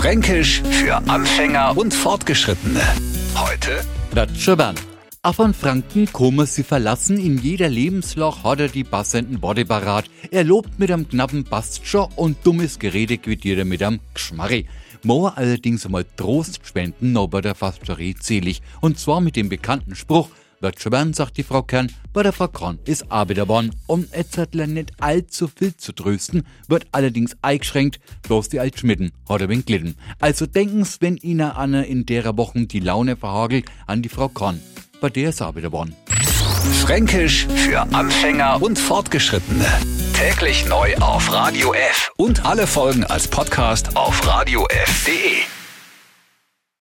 Fränkisch für Anfänger und Fortgeschrittene. Heute schön. Auch von Franken komme sie verlassen, in jeder Lebensloch hat er die passenden Worte parat. Er lobt mit einem knappen Bastscher und dummes Gerede quittiert er mit einem Gschmarri. Moa allerdings einmal Trost spenden, bei der Fasterie zählig. Und zwar mit dem bekannten Spruch, wird schon werden, sagt die Frau Kern, bei der Frau Kron ist Arbeiter worden. Um Etzertler nicht allzu viel zu trösten, wird allerdings eingeschränkt, bloß die Altschmitten er wen glitten. Also denken's, wenn Ihnen Anne in derer Wochen die Laune verhagelt, an die Frau Kron. Bei der ist Arbeiter worden. Fränkisch für Anfänger und Fortgeschrittene. Täglich neu auf Radio F und alle Folgen als Podcast auf radiof.de.